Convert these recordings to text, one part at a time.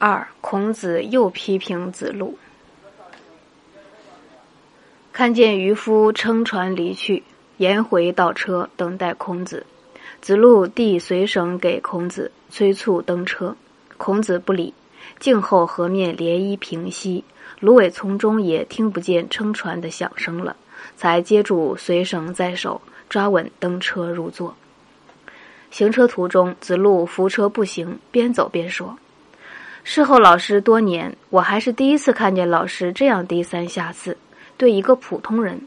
二，孔子又批评子路。看见渔夫撑船离去，颜回倒车等待孔子。子路递随绳给孔子，催促登车。孔子不理。静候河面涟漪平息，芦苇丛中也听不见撑船的响声了，才接住随绳在手，抓稳登车入座。行车途中，子路扶车步行，边走边说：“事后老师多年，我还是第一次看见老师这样低三下四，对一个普通人。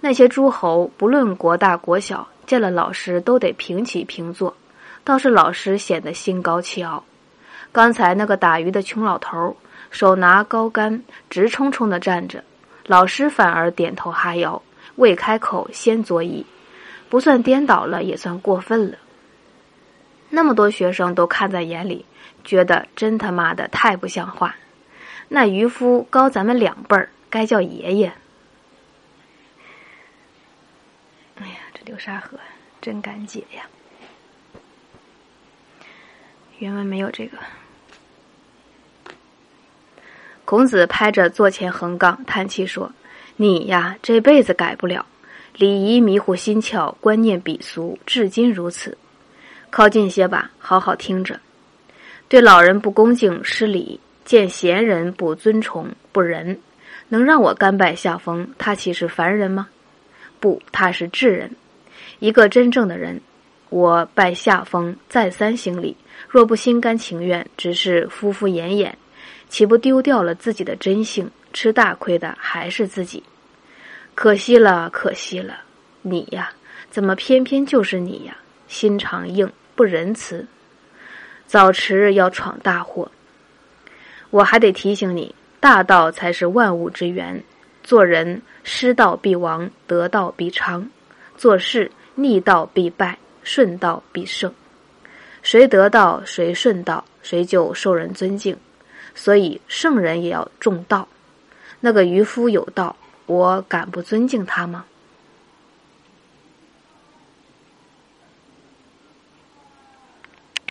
那些诸侯不论国大国小，见了老师都得平起平坐，倒是老师显得心高气傲。”刚才那个打鱼的穷老头，手拿高杆，直冲冲的站着，老师反而点头哈腰，未开口先作揖，不算颠倒了，也算过分了。那么多学生都看在眼里，觉得真他妈的太不像话。那渔夫高咱们两辈儿，该叫爷爷。哎呀，这流沙河真敢解呀！原文没有这个。孔子拍着座前横杠，叹气说：“你呀，这辈子改不了，礼仪迷糊心窍，观念鄙俗，至今如此。靠近些吧，好好听着。对老人不恭敬失礼，见贤人不尊崇不仁，能让我甘拜下风？他岂是凡人吗？不，他是智人。一个真正的人，我拜下风，再三行礼。若不心甘情愿，只是敷敷衍衍。”岂不丢掉了自己的真性？吃大亏的还是自己。可惜了，可惜了！你呀，怎么偏偏就是你呀？心肠硬，不仁慈，早迟要闯大祸。我还得提醒你，大道才是万物之源。做人，失道必亡，得道必昌；做事，逆道必败，顺道必胜。谁得道，谁顺道，谁就受人尊敬。所以圣人也要重道。那个渔夫有道，我敢不尊敬他吗？